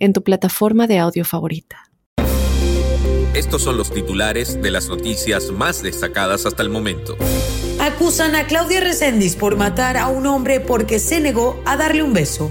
en tu plataforma de audio favorita. Estos son los titulares de las noticias más destacadas hasta el momento. Acusan a Claudia Reséndiz por matar a un hombre porque se negó a darle un beso.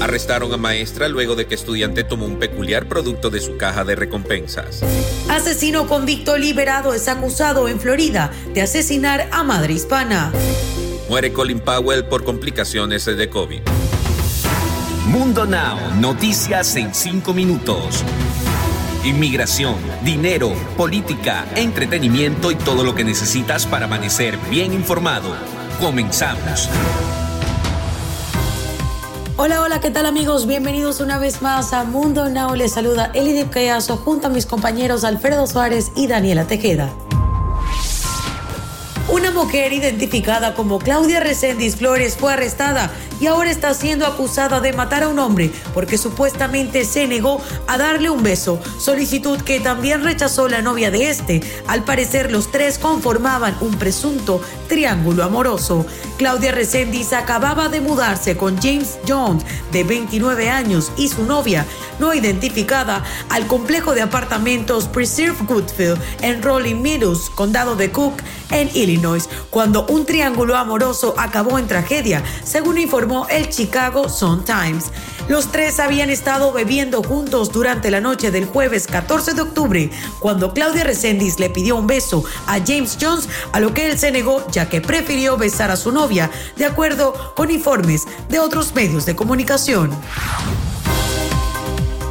Arrestaron a maestra luego de que estudiante tomó un peculiar producto de su caja de recompensas. Asesino convicto liberado es acusado en Florida de asesinar a madre hispana. Muere Colin Powell por complicaciones de COVID. Mundo Now, noticias en 5 minutos. Inmigración, dinero, política, entretenimiento y todo lo que necesitas para amanecer bien informado. Comenzamos. Hola, hola, ¿qué tal amigos? Bienvenidos una vez más a Mundo Now. Les saluda Elidip Cayazo junto a mis compañeros Alfredo Suárez y Daniela Tejeda. Una mujer identificada como Claudia Reséndiz Flores fue arrestada y ahora está siendo acusada de matar a un hombre porque supuestamente se negó a darle un beso, solicitud que también rechazó la novia de este. Al parecer los tres conformaban un presunto triángulo amoroso. Claudia Reséndiz acababa de mudarse con James Jones, de 29 años, y su novia, no identificada, al complejo de apartamentos Preserve Goodfield en Rolling Meadows, condado de Cook, en Illinois, cuando un triángulo amoroso acabó en tragedia, según informó el Chicago Sun-Times. Los tres habían estado bebiendo juntos durante la noche del jueves 14 de octubre, cuando Claudia Resendiz le pidió un beso a James Jones, a lo que él se negó ya que prefirió besar a su novia, de acuerdo con informes de otros medios de comunicación.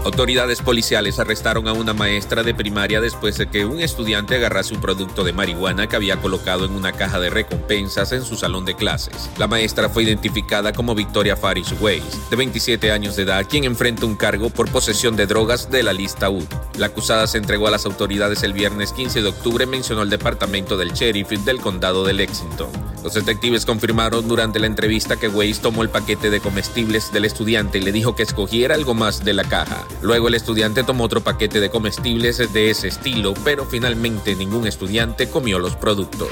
Autoridades policiales arrestaron a una maestra de primaria después de que un estudiante agarrase un producto de marihuana que había colocado en una caja de recompensas en su salón de clases. La maestra fue identificada como Victoria Farish Weiss, de 27 años de edad, quien enfrenta un cargo por posesión de drogas de la lista U. La acusada se entregó a las autoridades el viernes 15 de octubre, mencionó el departamento del sheriff del condado de Lexington. Los detectives confirmaron durante la entrevista que Weiss tomó el paquete de comestibles del estudiante y le dijo que escogiera algo más de la caja. Luego el estudiante tomó otro paquete de comestibles de ese estilo, pero finalmente ningún estudiante comió los productos.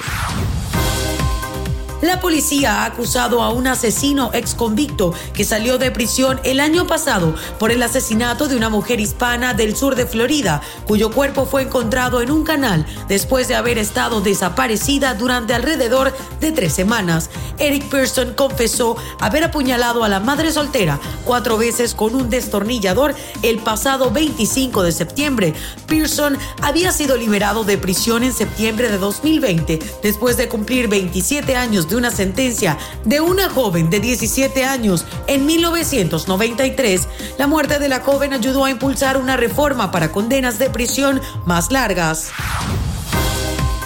La policía ha acusado a un asesino ex convicto que salió de prisión el año pasado por el asesinato de una mujer hispana del sur de Florida, cuyo cuerpo fue encontrado en un canal después de haber estado desaparecida durante alrededor de tres semanas. Eric Pearson confesó haber apuñalado a la madre soltera cuatro veces con un destornillador el pasado 25 de septiembre. Pearson había sido liberado de prisión en septiembre de 2020 después de cumplir 27 años de una sentencia de una joven de 17 años en 1993, la muerte de la joven ayudó a impulsar una reforma para condenas de prisión más largas.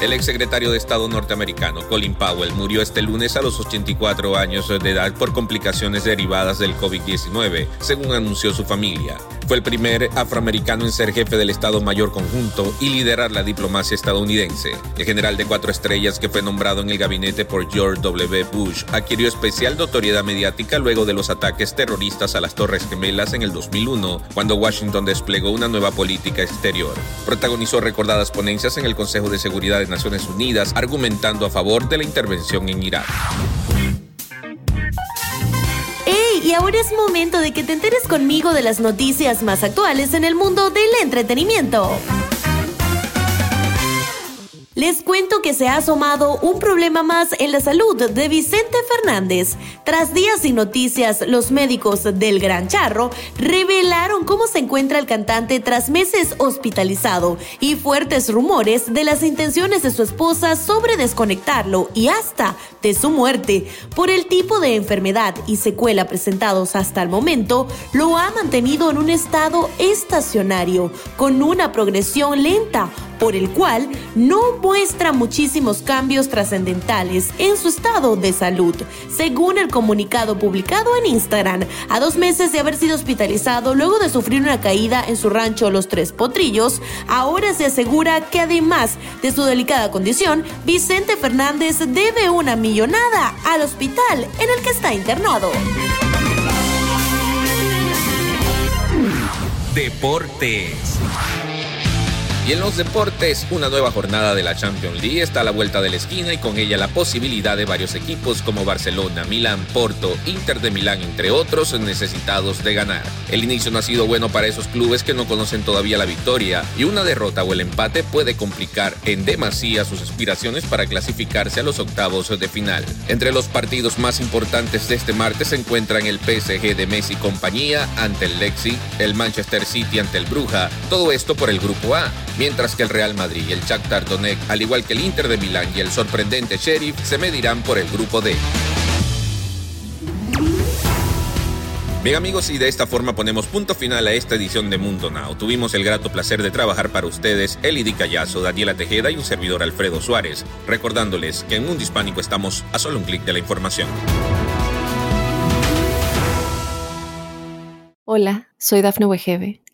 El exsecretario de Estado norteamericano Colin Powell murió este lunes a los 84 años de edad por complicaciones derivadas del COVID-19, según anunció su familia. Fue el primer afroamericano en ser jefe del Estado Mayor Conjunto y liderar la diplomacia estadounidense. El general de cuatro estrellas que fue nombrado en el gabinete por George W. Bush adquirió especial notoriedad mediática luego de los ataques terroristas a las Torres Gemelas en el 2001, cuando Washington desplegó una nueva política exterior. Protagonizó recordadas ponencias en el Consejo de Seguridad de Naciones Unidas argumentando a favor de la intervención en Irak. Y ahora es momento de que te enteres conmigo de las noticias más actuales en el mundo del entretenimiento. Les cuento que se ha asomado un problema más en la salud de Vicente Fernández. Tras días sin noticias, los médicos del Gran Charro revelaron cómo se encuentra el cantante tras meses hospitalizado y fuertes rumores de las intenciones de su esposa sobre desconectarlo y hasta de su muerte. Por el tipo de enfermedad y secuela presentados hasta el momento, lo ha mantenido en un estado estacionario, con una progresión lenta por el cual no muestra muchísimos cambios trascendentales en su estado de salud, según el comunicado publicado en Instagram. A dos meses de haber sido hospitalizado luego de sufrir una caída en su rancho Los Tres Potrillos, ahora se asegura que además de su delicada condición, Vicente Fernández debe una millonada al hospital en el que está internado. Deportes. Y en los deportes, una nueva jornada de la Champions League está a la vuelta de la esquina y con ella la posibilidad de varios equipos como Barcelona, Milán, Porto, Inter de Milán, entre otros, necesitados de ganar. El inicio no ha sido bueno para esos clubes que no conocen todavía la victoria y una derrota o el empate puede complicar en demasía sus aspiraciones para clasificarse a los octavos de final. Entre los partidos más importantes de este martes se encuentran el PSG de Messi compañía ante el Lexi, el Manchester City ante el Bruja, todo esto por el grupo A mientras que el Real Madrid y el Shakhtar Donetsk, al igual que el Inter de Milán y el sorprendente Sheriff, se medirán por el grupo D. Bien amigos, y de esta forma ponemos punto final a esta edición de Mundo Now. Tuvimos el grato placer de trabajar para ustedes, Elidi Callazo, Daniela Tejeda y un servidor Alfredo Suárez, recordándoles que en Mundo Hispánico estamos a solo un clic de la información. Hola, soy Dafne Wegebe